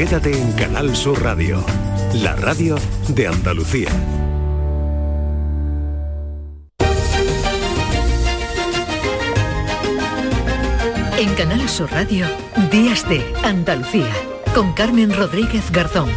Quédate en Canal Sur Radio, la radio de Andalucía. En Canal Sur Radio, Días de Andalucía, con Carmen Rodríguez Garzón.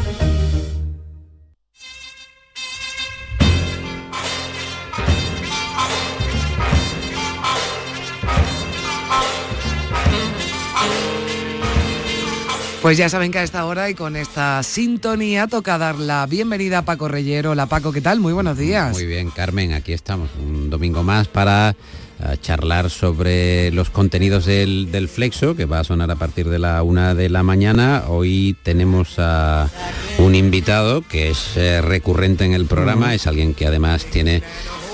Pues ya saben que a esta hora y con esta sintonía toca dar la bienvenida a Paco Reyero. La Paco, ¿qué tal? Muy buenos días. Muy bien, Carmen, aquí estamos un domingo más para eh, charlar sobre los contenidos del, del, Flexo, que va a sonar a partir de la una de la mañana. Hoy tenemos a un invitado que es eh, recurrente en el programa, es alguien que además tiene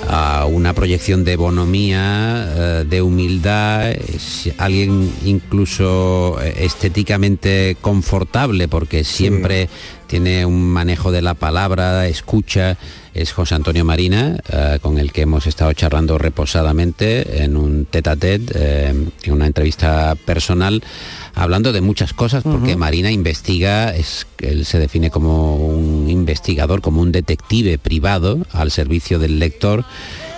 a una proyección de bonomía, eh, de humildad, es alguien incluso eh, estéticamente confortable porque siempre tiene un manejo de la palabra, escucha, es José Antonio Marina, eh, con el que hemos estado charlando reposadamente en un tete a tete, en una entrevista personal, hablando de muchas cosas, porque Marina investiga, es, él se define como un investigador, como un detective privado al servicio del lector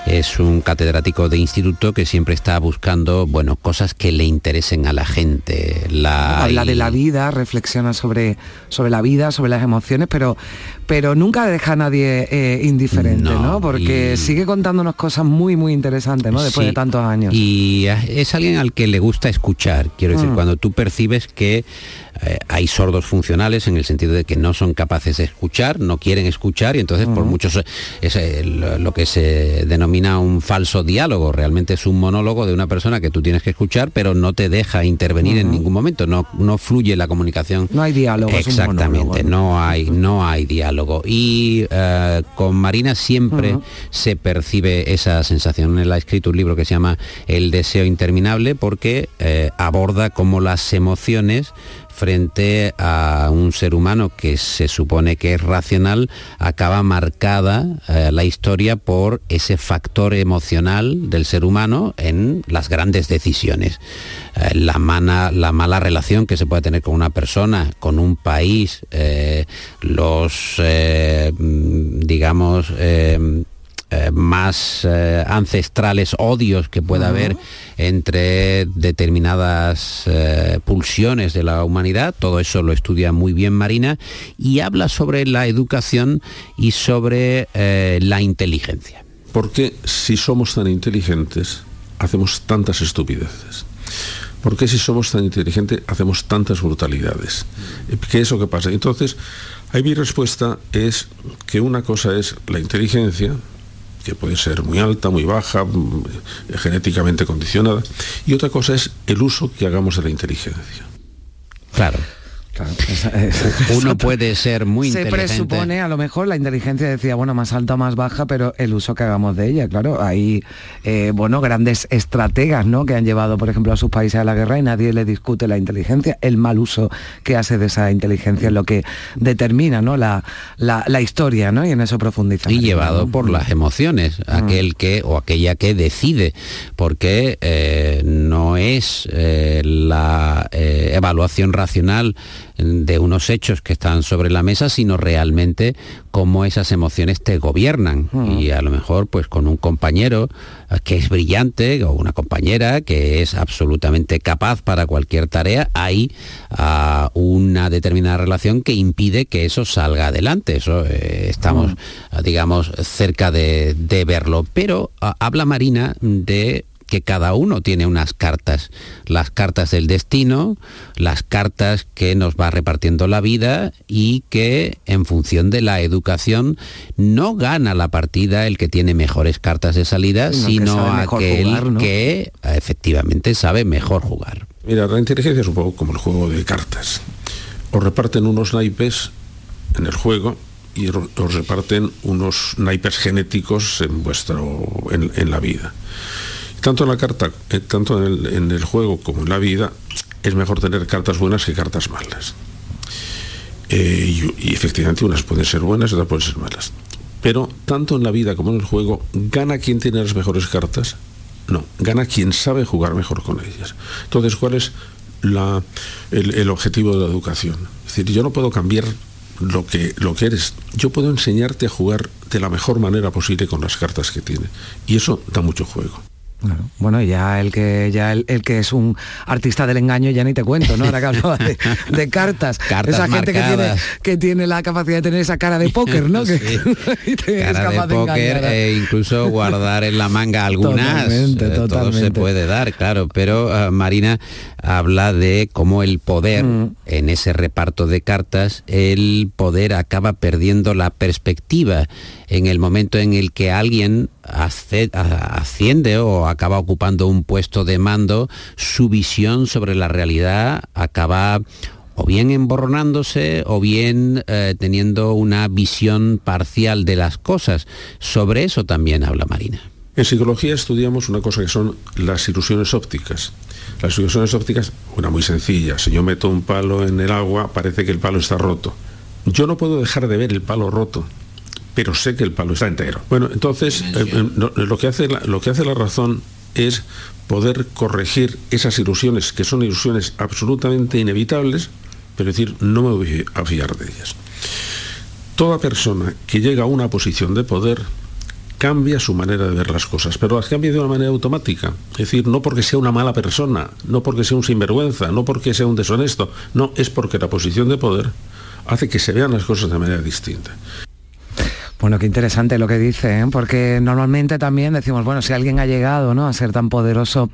es un catedrático de instituto que siempre está buscando, bueno, cosas que le interesen a la gente. La... Habla de la vida, reflexiona sobre, sobre la vida, sobre las emociones, pero, pero nunca deja a nadie eh, indiferente, ¿no? Porque sigue contándonos cosas muy, muy interesantes, ¿no? Después de tantos años. Y es alguien al que le gusta escuchar. Quiero decir, Mm. cuando tú percibes que eh, hay sordos funcionales en el sentido de que no son capaces de escuchar, no quieren escuchar y entonces por muchos es eh, lo lo que se denomina un falso diálogo, realmente es un monólogo de una persona que tú tienes que escuchar pero no te deja intervenir en ningún momento, no, no fluye la comunicación. No hay diálogo. es un Exactamente, monólogo, no hay, no hay diálogo. Y eh, con Marina siempre se percibe esa sensación. Él ha escrito un libro que se llama El deseo interminable porque eh, aborda cómo las emociones frente a un ser humano que se supone que es racional, acaba marcada eh, la historia por ese factor emocional del ser humano en las grandes decisiones. Eh, la, la mala relación que se puede tener con una persona, con un país, eh, los, mm, digamos, eh, más eh, ancestrales odios que pueda haber entre determinadas eh, pulsiones de la humanidad. Todo eso lo estudia muy bien Marina y habla sobre la educación y sobre eh, la inteligencia. ¿Por qué si somos tan inteligentes hacemos tantas estupideces? ¿Por qué si somos tan inteligentes hacemos tantas brutalidades? ¿Qué es lo que pasa? Entonces, ahí mi respuesta es que una cosa es la inteligencia, que puede ser muy alta, muy baja, mm, genéticamente condicionada, y otra cosa es el uso que hagamos de la inteligencia. Claro. Uno puede ser muy se inteligente. presupone, a lo mejor la inteligencia decía, bueno, más alta o más baja, pero el uso que hagamos de ella, claro, hay, eh, bueno, grandes estrategas, ¿no? Que han llevado, por ejemplo, a sus países a la guerra y nadie le discute la inteligencia. El mal uso que hace de esa inteligencia es lo que determina, ¿no? La, la, la historia, ¿no? Y en eso profundiza. y llevado por las emociones, Mm. aquel que o aquella que decide, porque eh, no es eh, la evaluación racional de unos hechos que están sobre la mesa, sino realmente cómo esas emociones te gobiernan. Mm. Y a lo mejor pues con un compañero eh, que es brillante o una compañera que es absolutamente capaz para cualquier tarea, hay ah, una determinada relación que impide que eso salga adelante. Eso eh, estamos, ah, digamos, cerca de, de verlo. Pero ah, habla Marina de que cada uno tiene unas cartas, las cartas del destino, las cartas que nos va repartiendo la vida y que en función de la educación no gana la partida el que tiene mejores cartas de salida, Sino que sino aquel jugar, ¿no? que eh, efectivamente sabe mejor jugar. Mira, la inteligencia es un poco como el juego de cartas. Os reparten unos naipes en el juego y os reparten unos naipes genéticos en vuestro en, en la vida. Tanto en la carta, eh, tanto en el, juego como en la vida, es mejor tener cartas buenas que cartas malas. Eh, y, efectivamente unas pueden ser buenas y otras pueden ser malas. Pero tanto en la vida como en el juego, ¿gana quien tiene las mejores cartas? No, gana quien sabe jugar mejor con ellas. Entonces, ¿cuál es el, objetivo de la educación. Es decir, yo no puedo cambiar lo que, lo que eres. Yo puedo enseñarte a jugar de la mejor manera posible con las cartas que tiene. Y eso da mucho juego. Bueno, ya el que ya el, que es un artista del engaño ya ni te cuento, ¿no? Ahora que hablaba de, cartas. esa gente que tiene, que tiene la capacidad de tener esa cara de póker, ¿no? Sí. cara de póker e incluso guardar en la manga algunas. Totalmente, totalmente. Todo se puede dar, claro. Pero uh, Marina habla de cómo el poder, mm. en ese reparto de cartas, el poder acaba perdiendo la perspectiva en el momento en el que alguien asciende o acaba ocupando un puesto de mando, su visión sobre la realidad acaba o bien emborronándose o bien eh, teniendo una visión parcial de las cosas. Sobre eso también habla Marina. En psicología estudiamos una cosa que son las ilusiones ópticas. Las ilusiones ópticas, una muy sencilla, si yo meto un palo en el agua, parece que el palo está roto. Yo no puedo dejar de ver el palo roto, pero sé que el palo está entero. Bueno, entonces eh, eh, lo, que hace la, lo que hace la razón es poder corregir esas ilusiones, que son ilusiones absolutamente inevitables, pero decir, no me voy a fiar de ellas. Toda persona que llega a una posición de poder cambia su manera de ver las cosas, pero las cambia de una manera automática. Es decir, no porque sea una mala persona, no porque sea un sinvergüenza, no porque sea un deshonesto, no, es porque la posición de poder hace que se vean las cosas de manera distinta. Bueno, qué interesante lo que dice, ¿eh? porque normalmente también decimos, bueno, si alguien ha llegado ¿no? a ser tan poderoso,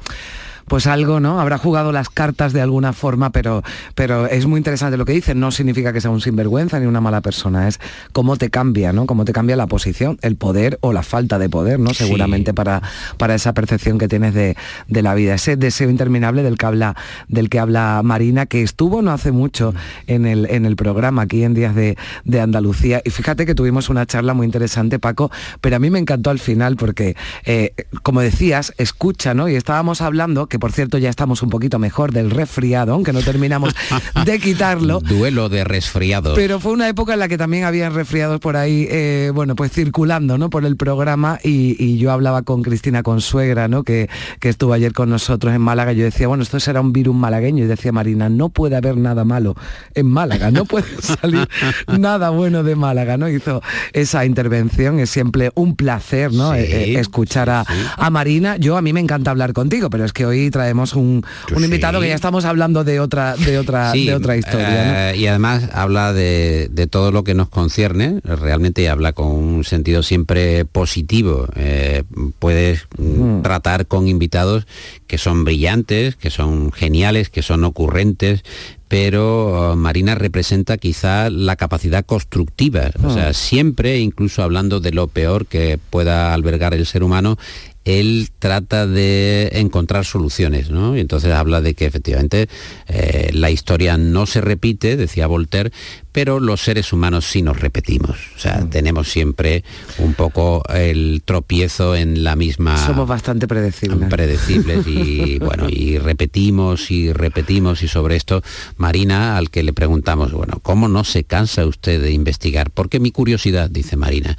pues algo, ¿no? Habrá jugado las cartas de alguna forma, pero, pero es muy interesante lo que dice. No significa que sea un sinvergüenza ni una mala persona, es cómo te cambia, ¿no? Cómo te cambia la posición, el poder o la falta de poder, ¿no? Seguramente para, para esa percepción que tienes de, la vida. Ese deseo interminable del que habla, del que habla Marina, que estuvo no hace mucho en el, en el programa aquí en Días de, Andalucía. Y fíjate que tuvimos una charla muy interesante, Paco, pero a mí me encantó al final porque, eh, como decías, escucha, ¿no? Y estábamos hablando que por cierto ya estamos un poquito mejor del resfriado, aunque no terminamos de quitarlo. Duelo de resfriados. Pero fue una época en la que también había resfriados por ahí, eh, bueno, pues circulando, ¿no? Por el programa y, yo hablaba con Cristina Consuegra, ¿no? Que, que estuvo ayer con nosotros en Málaga. Yo decía, bueno, esto será un virus malagueño. Y decía Marina, no puede haber nada malo en Málaga, no puede salir nada bueno de Málaga, ¿no? Hizo esa intervención, es siempre un placer, ¿no? Eh, eh, escuchar a, a Marina. Yo a mí me encanta hablar contigo, pero es que hoy traemos un, invitado que ya estamos hablando de otra, de otra, de otra historia. Eh, y además habla de, todo lo que nos concierne, realmente habla con un sentido siempre positivo. Eh, puedes mm. tratar con invitados que son brillantes, que son geniales, que son ocurrentes, pero uh, Marina representa quizá la capacidad constructiva. O sea, mm. siempre, incluso hablando de lo peor que pueda albergar el ser humano, él trata de encontrar soluciones, ¿no? Y entonces habla de que efectivamente eh, la historia no se repite, decía Voltaire, pero los seres humanos sí nos repetimos. O sea, mm. tenemos siempre un poco el tropiezo en la misma... Somos bastante predecibles. Predecibles y bueno, y repetimos y repetimos y sobre esto, Marina, al que le preguntamos, bueno, ¿cómo no se cansa usted de investigar? Porque mi curiosidad, dice Marina,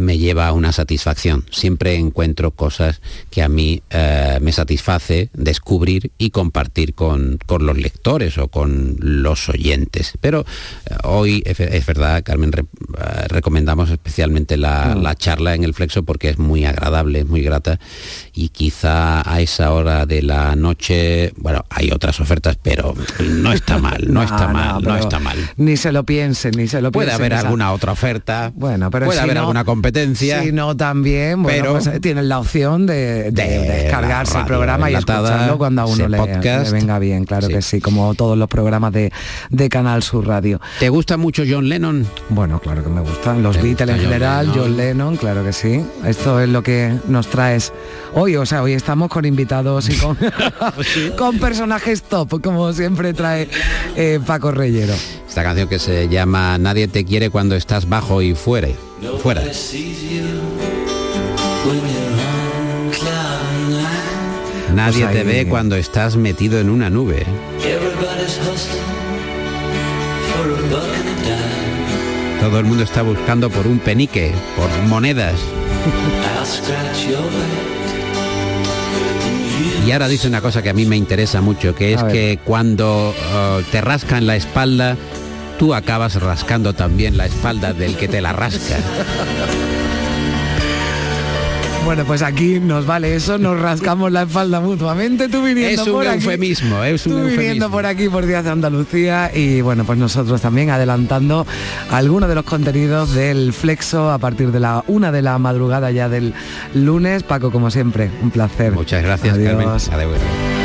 me lleva a una satisfacción. Siempre encuentro cosas que a mí eh, me satisface descubrir y compartir con, con, los lectores o con los oyentes. Pero eh, hoy es, verdad, Carmen, eh, recomendamos especialmente mm. la, charla en el Flexo porque es muy agradable, muy grata y quizá a esa hora de la noche, bueno, hay otras ofertas, pero no está mal, no, está mal, no, está mal. Ni se lo piensen, ni se lo Puede haber alguna otra oferta, bueno, pero puede haber alguna competencia. Si no, también, bueno, pero pues, tienen la opción de, descargarse el programa y escucharlo cuando a uno le, venga bien, claro que sí, como todos los programas de, de Canal Sur Radio. ¿Te gusta mucho John Lennon? Bueno, claro que me gustan. Los Beatles en general, John Lennon? claro que sí. Esto es lo que nos traes hoy. O sea, hoy estamos con invitados y con, con personajes top, como siempre trae eh, Paco Reyero. Esta canción que se llama Nadie te quiere cuando estás bajo y fuera. Fuera. Nadie pues te ve cuando estás metido en una nube. Todo el mundo está buscando por un penique, por monedas. Y ahora dice una cosa que a mí me interesa mucho, que es que cuando uh, te rascan la espalda, tú acabas rascando también la espalda del que te la rasca. Bueno, pues aquí nos vale eso, nos rascamos la espalda mutuamente, tú viniendo es un por eufemismo, aquí, es un tú eufemismo. viniendo por aquí por Díaz de Andalucía y bueno, pues nosotros también adelantando algunos de los contenidos del Flexo a partir de la una de la madrugada ya del lunes. Paco, como siempre, un placer. Muchas gracias, Adiós. Carmen. Adeu.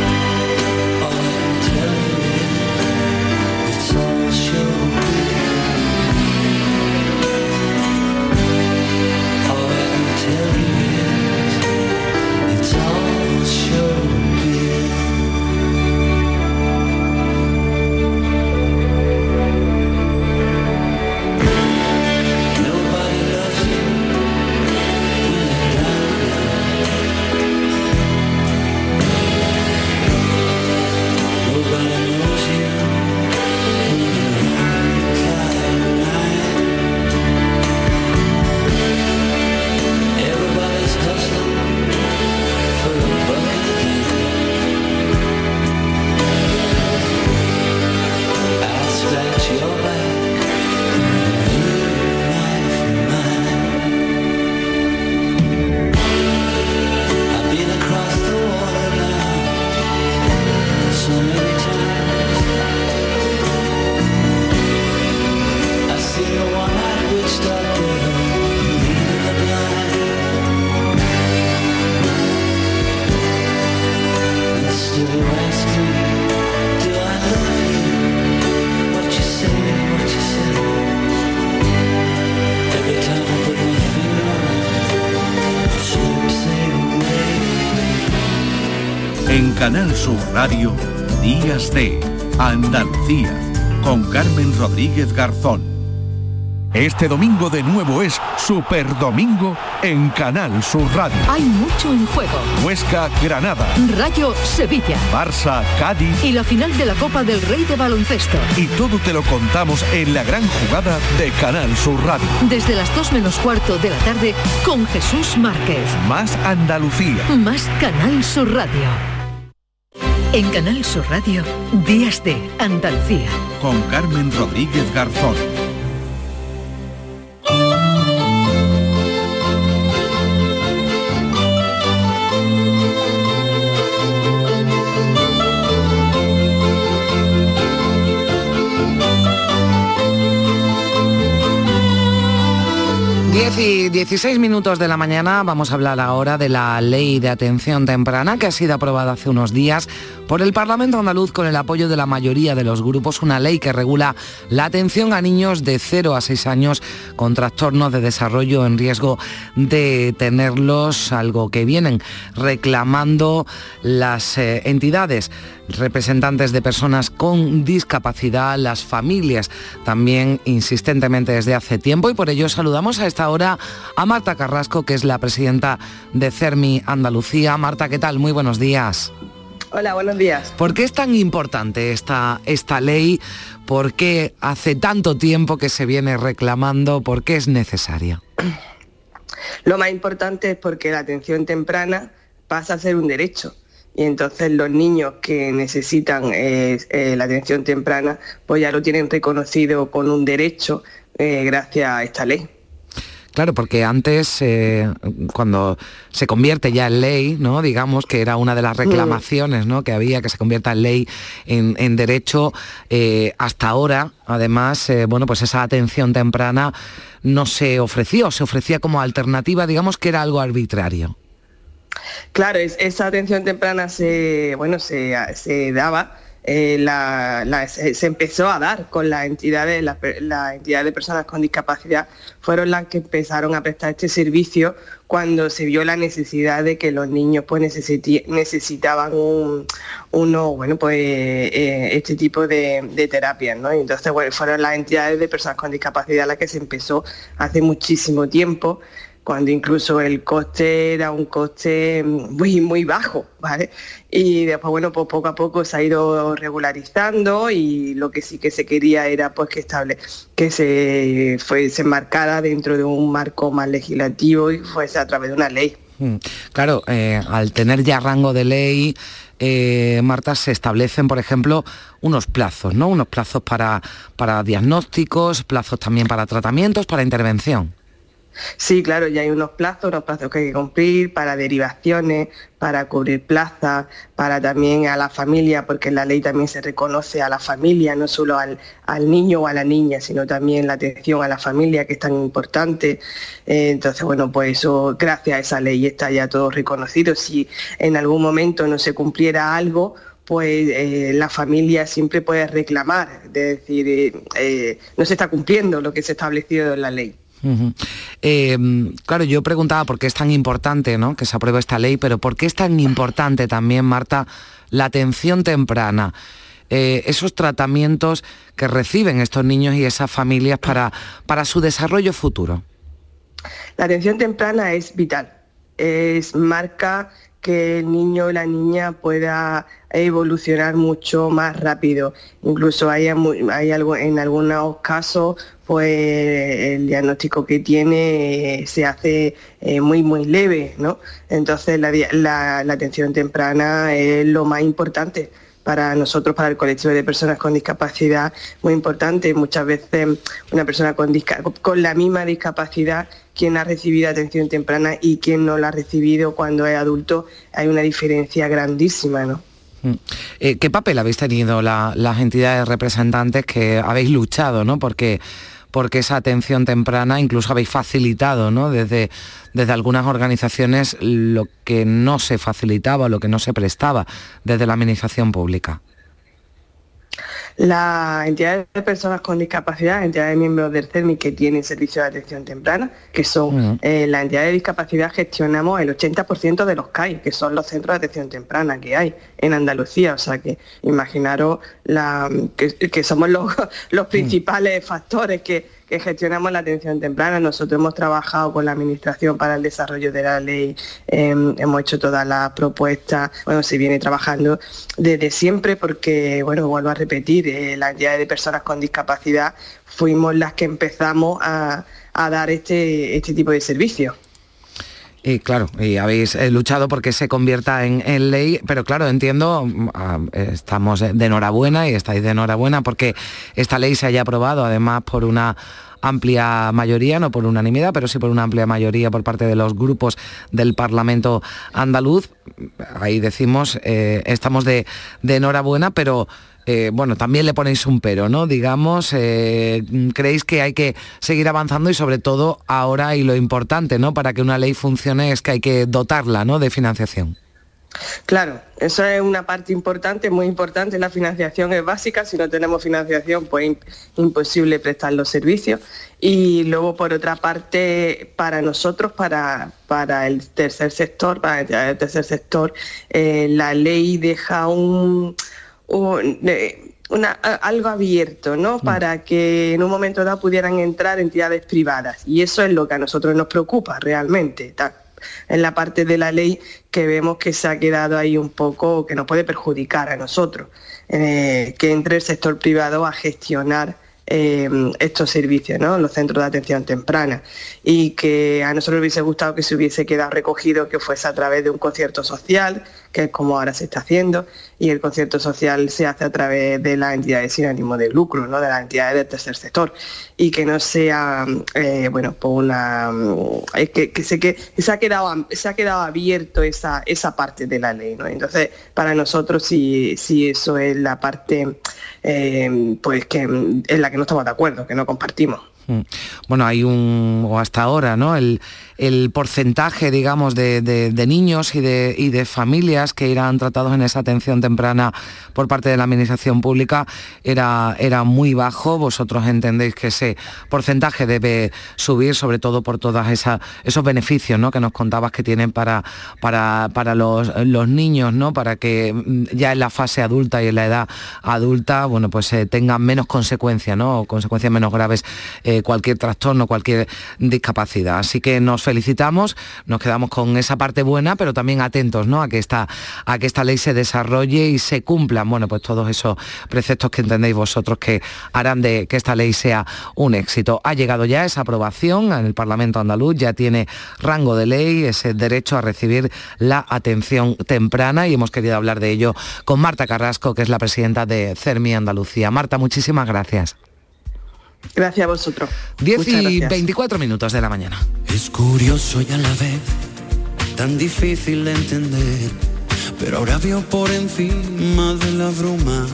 Canal Sur Radio, Días de Andalucía, con Carmen Rodríguez Garzón. Este domingo de nuevo es Super Domingo en Canal Sur Radio. Hay mucho en juego. Huesca, Granada, Rayo Sevilla. Barça, Cádiz Y la final de la Copa del Rey de Baloncesto. y todo te lo contamos en la gran jugada de Canal Sur Radio. Desde las 2 menos cuarto de la tarde con Jesús Márquez. Más Andalucía. Más Canal Sur Radio. En Canal Sur Radio, Días de Andalucía. con Carmen Rodríguez Garzón. Diez y 16 minutos de la mañana vamos a hablar ahora de la ley de atención temprana que ha sido aprobada hace unos días por el Parlamento andaluz con el apoyo de la mayoría de los grupos, una ley que regula la atención a niños de 0 a 6 años con trastornos de desarrollo en riesgo de tenerlos, algo que vienen reclamando las eh, entidades representantes de personas con discapacidad, las familias también insistentemente desde hace tiempo y por ello saludamos a esta hora a Marta Carrasco, que es la presidenta de CERMI Andalucía. Marta, ¿qué tal? Muy buenos días. Hola, buenos días. ¿Por qué es tan importante esta, esta ley? ¿Por qué hace tanto tiempo que se viene reclamando? ¿Por qué es necesaria? Lo más importante es porque la atención temprana pasa a ser un derecho. Y entonces los niños que necesitan eh, eh, la atención temprana, pues ya lo tienen reconocido con un derecho eh, gracias a esta ley. Claro, porque antes, eh, cuando se convierte ya en ley, ¿no? Digamos que era una de las reclamaciones ¿no? que había, que se convierta en ley, en, en derecho, eh, hasta ahora, además, eh, bueno, pues esa atención temprana no se ofreció, se ofrecía como alternativa, digamos que era algo arbitrario. Claro, es- esa atención temprana se, bueno, se, se daba, eh, se, empezó a dar con las entidades, las entidades de personas con discapacidad fueron las que empezaron a prestar este servicio cuando se vio la necesidad de que los niños pues necesitaban un, uno, bueno, pues eh, este tipo de, terapias, ¿no? Entonces, bueno, fueron las entidades de personas con discapacidad las que se empezó hace muchísimo tiempo cuando incluso el coste era un coste muy, muy bajo, ¿vale? Y después, bueno, pues poco a poco se ha ido regularizando y lo que sí que se quería era pues que estable, que se fuese marcada dentro de un marco más legislativo y fuese a través de una ley. Mm. Claro, eh, al tener ya rango de ley, eh, Marta, se establecen, por ejemplo, unos plazos, ¿no? Unos plazos para, para diagnósticos, plazos también para tratamientos, para intervención. Sí, claro, ya hay unos plazos, unos plazos que hay que cumplir para derivaciones, para cubrir plazas, para también a la familia, porque la ley también se reconoce a la familia, no solo al, niño o a la niña, sino también la atención a la familia, que es tan importante. Eh, entonces, bueno, pues eso, gracias a esa ley está ya todo reconocido. Si en algún momento no se cumpliera algo, pues eh, la familia siempre puede reclamar, es decir, eh, no se está cumpliendo lo que se ha establecido en la ley. Eh, claro, yo preguntaba por qué es tan importante ¿no? que se apruebe esta ley, pero por qué es tan importante también, Marta, la atención temprana. Eh, esos tratamientos que reciben estos niños y esas familias para, para su desarrollo futuro. La atención temprana es vital, es marca que el niño o la niña pueda evolucionar mucho más rápido. Incluso hay, hay algo, en algunos casos pues el diagnóstico que tiene eh, se hace eh, muy muy leve, ¿no? Entonces la, atención temprana es lo más importante para nosotros, para el colectivo de personas con discapacidad, muy importante. Muchas veces una persona con, la misma discapacidad quien ha recibido atención temprana y quien no la ha recibido cuando es adulto, hay una diferencia grandísima, ¿no? Mm. Eh, ¿Qué papel habéis tenido las entidades representantes que habéis luchado, ¿no? Porque porque esa atención temprana incluso habéis facilitado ¿no? desde, desde algunas organizaciones lo que no se facilitaba, lo que no se prestaba desde la administración pública. La entidad de personas con discapacidad, entidad de miembros del CERMI que tienen servicio de atención temprana, que son eh, la entidad de discapacidad, gestionamos el 80% de los CAI, que son los centros de atención temprana que hay en Andalucía. O sea que imaginaros que, somos los, los principales factores que, que gestionamos la atención temprana. Nosotros hemos trabajado con la Administración para el desarrollo de la ley, em, hemos hecho todas las propuestas, bueno, se viene trabajando desde siempre porque, bueno, vuelvo a repetir, eh, la entidad de personas con discapacidad fuimos las que empezamos a, dar este, este tipo de servicios. Y claro, y habéis eh, luchado porque se convierta en, ley, pero claro, entiendo, mm, ah, estamos de enhorabuena y estáis de enhorabuena porque esta ley se haya aprobado además por una amplia mayoría, no por unanimidad, pero sí por una amplia mayoría por parte de los grupos del Parlamento andaluz. Ahí decimos, eh, estamos de, de enhorabuena, pero eh, bueno, también le ponéis un pero, ¿no? Digamos, eh, creéis que hay que seguir avanzando y sobre todo ahora y lo importante, ¿no? Para que una ley funcione es que hay que dotarla, ¿no? De financiación. Claro, eso es una parte importante, muy importante. La financiación es básica. Si no tenemos financiación, pues imposible prestar los servicios. Y luego, por otra parte, para nosotros, para, para el tercer sector, para el tercer sector, eh, la ley deja un algo abierto, ¿no? Mm. Para que en un momento dado pudieran entrar entidades privadas. Y eso es lo que a nosotros nos preocupa realmente. En la parte de la ley que vemos que se ha quedado ahí un poco, que nos puede perjudicar a nosotros, eh, que entre el sector privado a gestionar eh, estos servicios, ¿no? los centros de atención temprana. Y que a nosotros hubiese gustado que se hubiese quedado recogido que fuese a través de un concierto social, que es como ahora se está haciendo, y el concierto social se hace a través de las entidades sin ánimo de lucro, ¿no? de las entidades del tercer sector, y que no sea, eh, bueno, por una... que, que, se, que se, ha quedado, se ha quedado abierto esa, esa parte de la ley. ¿no? Entonces, para nosotros sí, sí eso es la parte eh, pues que en la que no estamos de acuerdo, que no compartimos. Mm. Bueno, hay un, o hasta ahora, ¿no? El porcentaje, digamos, de, niños y de, y de, familias que eran tratados en esa atención temprana por parte de la Administración Pública era, era muy bajo. Vosotros entendéis que ese porcentaje debe subir, sobre todo por todos esos beneficios ¿no? que nos contabas que tienen para, para, para los, niños, ¿no? para que mm, ya en la fase adulta y en la edad adulta bueno, pues, eh, tengan menos consecuencias, ¿no? consecuencias menos graves. Eh, cualquier trastorno, cualquier discapacidad. Así que nos felicitamos, nos quedamos con esa parte buena, pero también atentos ¿no? a, que esta, a que esta ley se desarrolle y se cumplan, bueno, pues todos esos preceptos que entendéis vosotros que harán de que esta ley sea un éxito. Ha llegado ya esa aprobación en el Parlamento andaluz, ya tiene rango de ley, ese derecho a recibir la atención temprana y hemos querido hablar de ello con Marta Carrasco, que es la presidenta de CERMI Andalucía. Marta, muchísimas gracias. Gracias a vosotros. 10 y 24 minutos de la mañana. Es curioso y a la vez tan difícil de entender, pero ahora veo por encima de la bruma.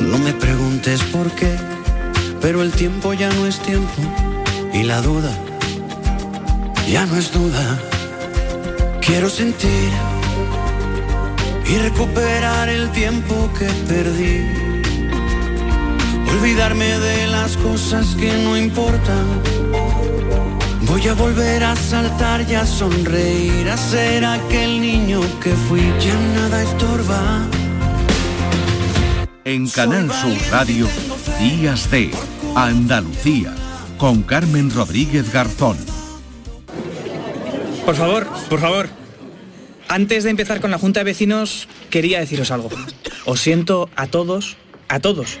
No me preguntes por qué, pero el tiempo ya no es tiempo y la duda ya no es duda. Quiero sentir y recuperar el tiempo que perdí. Olvidarme de las cosas que no importan. Voy a volver a saltar y a sonreír, a ser aquel niño que fui. Ya nada estorba. En Canal Sur Radio, Días de Andalucía, con Carmen Rodríguez Garzón. Por favor, por favor. Antes de empezar con la Junta de Vecinos, quería deciros algo. Os siento a todos, a todos,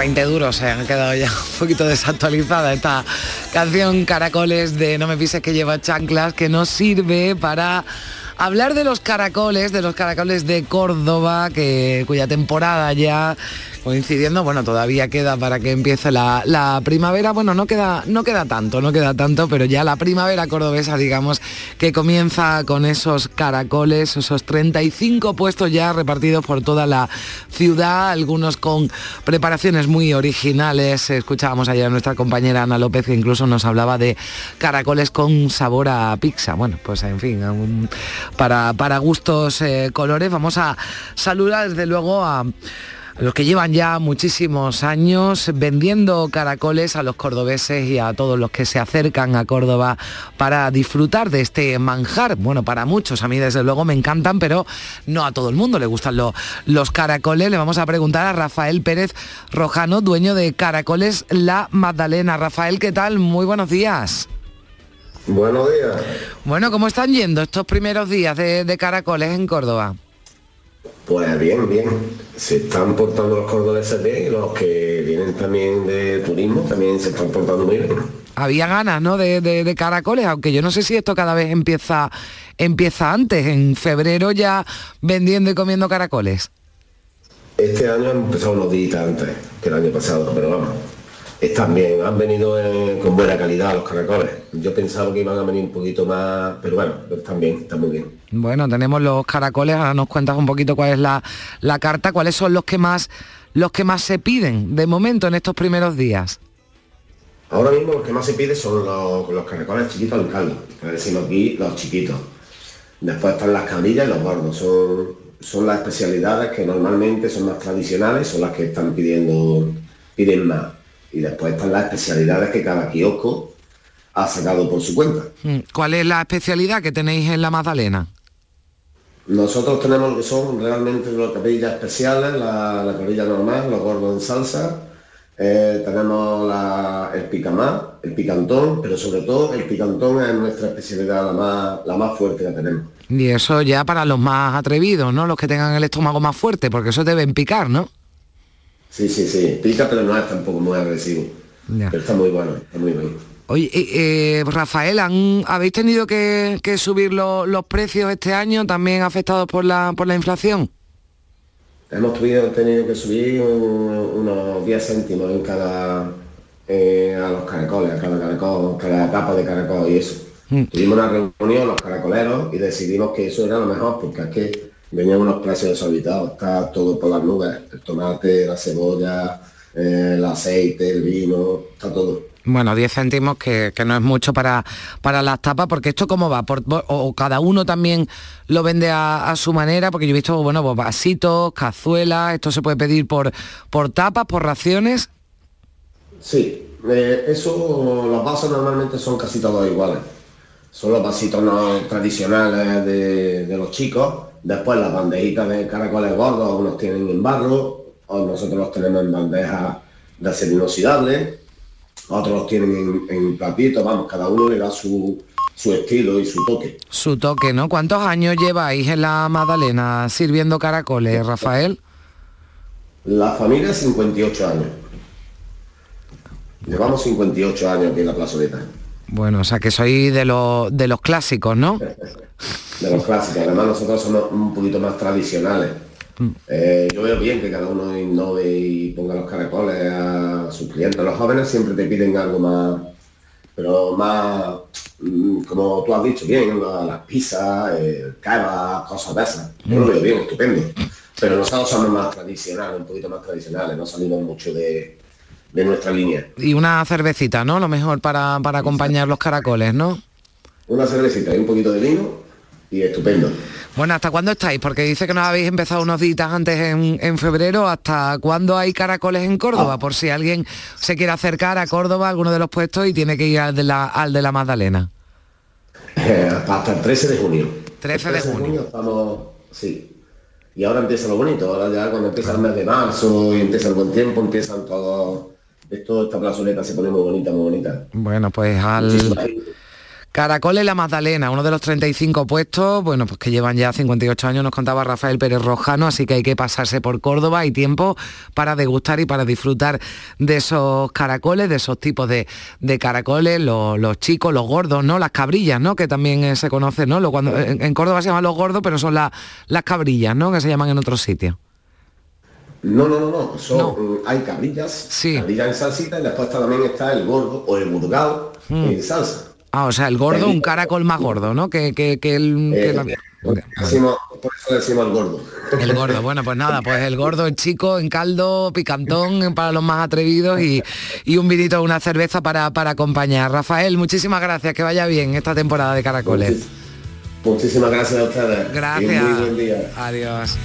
20 duros se han quedado ya un poquito desactualizada esta canción Caracoles de No me pises que lleva chanclas, que nos sirve para hablar de los caracoles, de los caracoles de Córdoba, que, cuya temporada ya coincidiendo, bueno, todavía queda para que empiece la, primavera, bueno, no queda, no queda tanto, no queda tanto, pero ya la primavera cordobesa, digamos, que comienza con esos caracoles, esos 35 puestos ya repartidos por toda la ciudad, algunos con preparaciones muy originales. Escuchábamos ayer a nuestra compañera Ana López que incluso nos hablaba de caracoles con sabor a pizza. Bueno, pues en fin, un- para, para gustos eh, colores. Vamos a saludar desde luego a los que llevan ya muchísimos años vendiendo caracoles a los cordobeses y a todos los que se acercan a Córdoba para disfrutar de este manjar. Bueno, para muchos, a mí desde luego me encantan, pero no a todo el mundo le gustan lo- los caracoles. Le vamos a preguntar a Rafael Pérez Rojano, dueño de Caracoles La Magdalena. Rafael, ¿qué tal? Muy buenos días. Buenos días. Bueno, ¿cómo están yendo estos primeros días de, de caracoles en Córdoba? Pues bien, bien. Se están portando los cordobeses bien y los que vienen también de turismo también se están portando muy bien. había ganas ¿no? de, de- de caracoles, aunque yo no sé si esto cada vez empieza, empieza antes, en febrero ya vendiendo y comiendo caracoles. Este año han empezado unos días antes que el año pasado, pero vamos. Están bien, han venido con buena calidad los caracoles. Yo pensaba que iban a venir un poquito más, pero bueno, están bien, están muy bien. Bueno, tenemos los caracoles, ahora nos cuentas un poquito cuál es la, la carta, cuáles son los que más los que más se piden de momento en estos primeros días. Ahora mismo lo que más se pide son los, los caracoles chiquitos en caldo, que decimos aquí los chiquitos. Después están las cabrillas y los gordos, son, son las especialidades que normalmente son más tradicionales, son las que están pidiendo, piden más. Y después están las especialidades que cada kiosco ha sacado por su cuenta. Mm, ¿Cuál es la especialidad que tenéis en la Magdalena? Nosotros tenemos lo que son realmente las cabrillas especiales, la, la cabrilla normal, los gordos en salsa, eh, tenemos la- el picamá, el picantón, pero sobre todo el picantón es nuestra especialidad, la más, la más fuerte que tenemos. Y eso ya para los más atrevidos, ¿no? Los que tengan el estómago más fuerte, porque eso deben picar, ¿no? Sí, sí, sí, pica, pero no es tampoco muy agresivo. Ya. Pero está muy bueno, está muy bueno. Oye, eh, Rafael, ¿han- ¿habéis tenido que, que subir lo- los precios este año también afectados por la, por la inflación? Hemos tenido que subir un- unos 10 céntimos en cada, eh, a los caracoles, a cada caracol, cada capa de caracol y eso. Tuvimos una reunión los caracoleros y decidimos que eso era lo mejor porque es que venían unos precios desorbitados, está todo por las nubes, el tomate, la cebolla, eh, el aceite, el vino, está todo. Bueno, 10 céntimos que, que no es mucho para, para las tapas, porque esto cómo va, Por- o, o cada uno también lo vende a, a su manera, porque yo he visto, bueno, pues vasitos, cazuelas, esto se puede pedir por, por tapas, por raciones. Sí, eh, eso, los vasos normalmente son casi todos iguales. Son los vasitos no tradicionales de, de los chicos. Después las bandejitas de caracoles gordos, unos tienen en barro, o nosotros los tenemos en bandejas de acero inoxidable, otros los tienen en, en platitos, vamos, cada uno le da su, su estilo y su toque. Su toque, ¿no? ¿Cuántos años lleváis en la Magdalena sirviendo caracoles, Rafael? La familia 58 años. Llevamos 58 años aquí en la plazoleta. Bueno, o sea que sois de, los de los clásicos, ¿no? de los clásicos. Además nosotros somos un poquito más tradicionales. Eh, yo veo bien que cada uno innove y ponga los caracoles a sus clientes. Los jóvenes siempre te piden algo más, pero más, mm, como tú has dicho bien, la- las pizzas, el kebab, cosas de esas. Yo lo veo bien, estupendo. Pero nosotros somos más tradicionales, un poquito más tradicionales, no salimos mucho de, de nuestra línea. Y una cervecita, ¿no? Lo mejor para, para acompañar los caracoles, ¿no? Una cervecita y un poquito de vino y estupendo. Bueno, ¿hasta cuándo estáis? Porque dice que nos habéis empezado unos días antes en, en febrero. ¿Hasta cuándo hay caracoles en Córdoba? Por si alguien se quiere acercar a Córdoba, a alguno de los puestos, y tiene que ir al de la, al de la Magdalena. Eh, hasta el 13 de junio. 13 de El junio. estamos, sí. Y ahora empieza lo bonito, ahora ya cuando empieza el mes de marzo y empieza el buen tiempo, empiezan todos, esto, esta plazoleta se pone muy bonita, muy bonita. Bueno, pues al gente. Caracoles La Magdalena, uno de los 35 puestos, bueno, pues que llevan ya 58 años, nos contaba Rafael Pérez Rojano, así que hay que pasarse por Córdoba y tiempo para degustar y para disfrutar de esos caracoles, de esos tipos de, de caracoles, los, los chicos, los gordos, ¿no? Las cabrillas, ¿no? Que también eh, se conocen, ¿no? Lo, cuando, en, en Córdoba se llaman los gordos, pero son la- las cabrillas, ¿no? Que se llaman en otros sitios. No, no, no, no, son, mm, hay cabrillas, cabrillas en salsita y después también está el gordo o el burgao Mm. en salsa. Ah, o sea, el gordo, un caracol más gordo, ¿no? Que, que, que el... que Eh, decimos- por eso decimos el gordo. El gordo, bueno, pues nada, pues el gordo, el chico, en caldo, picantón para los más atrevidos y, y un vinito, una cerveza para, para acompañar. Rafael, muchísimas gracias, que vaya bien esta temporada de caracoles. Muchísimas gracias a ustedes. Gracias. Y muy buen día. Adiós.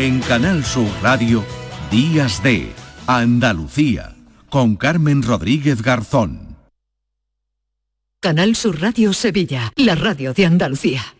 En Canal Sur Radio, Días de Andalucía, con Carmen Rodríguez Garzón. Canal Sur Radio Sevilla, la radio de Andalucía.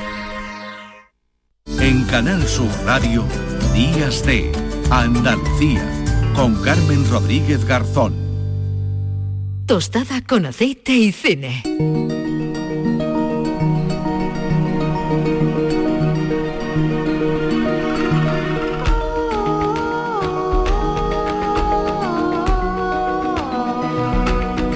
En Canal Sur Radio, Días de Andalucía, con Carmen Rodríguez Garzón. Tostada con aceite y cine.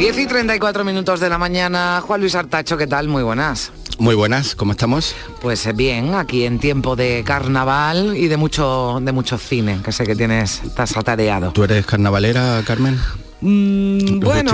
Diez y 34 minutos de la mañana. Juan Luis Artacho, ¿qué tal? Muy buenas. Muy buenas, ¿cómo estamos? Pues eh, bien, aquí en tiempo de carnaval y de mucho de mucho cine, que sé que tienes, estás atareado. ¿Tú eres carnavalera, Carmen? Mm, bueno,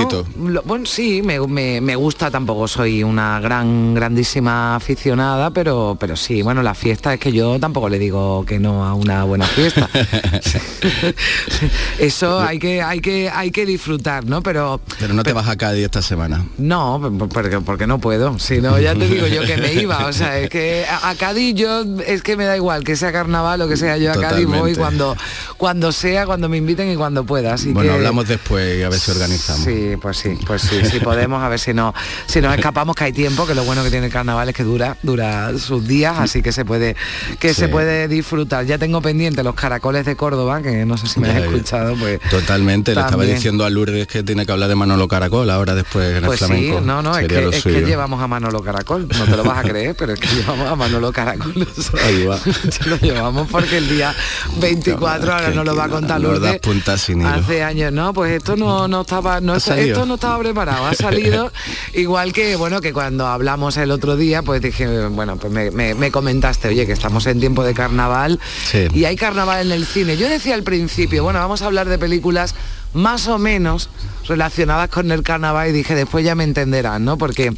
lo- bueno, sí, me, me- me gusta, tampoco soy una gran, grandísima aficionada, pero, pero sí, bueno, la fiesta es que yo tampoco le digo que no a una buena fiesta. Eso hay que, hay que, hay que disfrutar, ¿no? Pero Pero no te vas a Cádiz esta semana. no, porque, porque no puedo. Si no, ya te digo yo que me iba. O sea, es que a, a Cádiz yo es que me da igual que sea carnaval o que sea yo a Cádiz voy cuando, cuando sea, cuando me inviten y cuando pueda. Así bueno, que- hablamos después y a ver si organizamos. Sí, pues sí, pues sí, si podemos, a ver si no, si nos escapamos que hay tiempo, que lo bueno que tiene el carnaval es que dura, dura sus días, así que se puede, que Sí. se puede disfrutar. Ya tengo pendiente los caracoles de Córdoba, que no sé si me has Ya, escuchado, pues. Totalmente, le estaba También. diciendo a Lourdes que tiene que hablar de Manolo Caracol ahora después en Pues el sí, flamenco. no, no, es que, es que llevamos a Manolo Caracol, no te lo vas a creer, pero es que llevamos a Manolo Caracol. Ahí va. lo llevamos porque el día 24, ahora no lo va a contar Lourdes, puntas sin hilo. hace años, no, pues esto no, no estaba, no esto no estaba preparado, ha salido igual que, bueno, que cuando hablamos el otro día, pues dije, bueno, pues me, me- me comentaste, oye, que estamos en tiempo de carnaval Sí. y hay carnaval en el cine. Yo decía al principio, bueno, vamos a hablar de películas más o menos relacionadas con el carnaval y dije, después ya me entenderán, ¿no? Porque,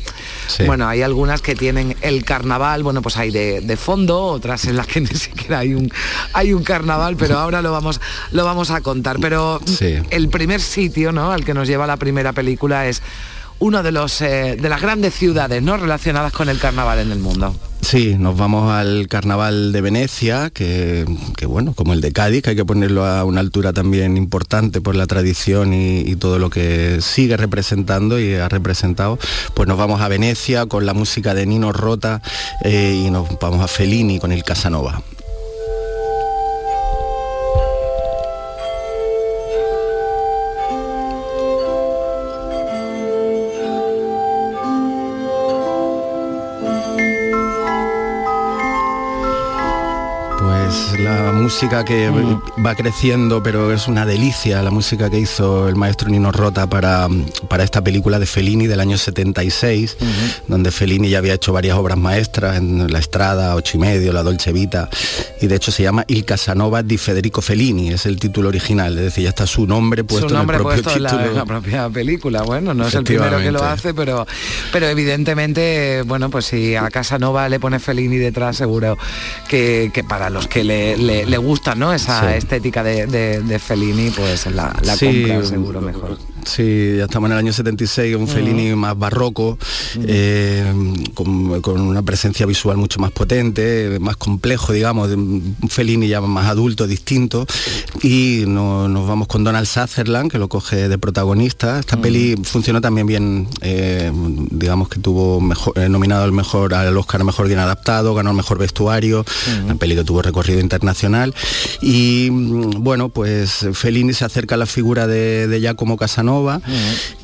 Sí. bueno, hay algunas que tienen el carnaval, bueno, pues hay de, de fondo, otras en las que ni siquiera hay un, hay un carnaval, pero ahora lo vamos, lo vamos a contar. Pero Sí. el primer sitio, ¿no? Al que nos lleva la primera película es uno de los eh, de las grandes ciudades, ¿no? Relacionadas con el carnaval en el mundo. Sí, nos vamos al carnaval de Venecia, que, bueno, como el de Cádiz, que hay que ponerlo a una altura también importante por la tradición y, y todo lo que sigue representando y ha representado. Pues nos vamos a Venecia con la música de Nino Rota eh, y nos vamos a Fellini con el Casanova. Música que va creciendo, pero es una delicia, la música que hizo el maestro Nino Rota para, para esta película de Fellini del año 76, donde Fellini ya había hecho varias obras maestras en La Estrada, Ocho y Medio, La Dolce Vita, y de hecho se llama Il Casanova di Federico Fellini, es el título original, es decir, ya está su nombre puesto Su nombre en el propio puesto en la, título. en la propia película. Bueno, no es el primero que lo hace, pero, pero evidentemente, bueno, pues si a Casanova le pone Fellini detrás, seguro que, que para los que le, le, le gusta ¿no? esa Sí. estética de, de, de Fellini, pues la, la Sí, compra seguro mejor. Sí, ya estamos en el año 76, un Fellini más barroco, eh, con, con una presencia visual mucho más potente, más complejo, digamos, de un Fellini ya más adulto, distinto. Y no- nos vamos con Donald Sutherland, que lo coge de protagonista. Esta peli funcionó también bien, eh, digamos que tuvo mejor, eh, nominado al mejor al Oscar mejor bien adaptado, ganó el mejor vestuario, una peli que tuvo recorrido internacional. Y mm, bueno, pues Fellini se acerca a la figura de, de Giacomo Casanova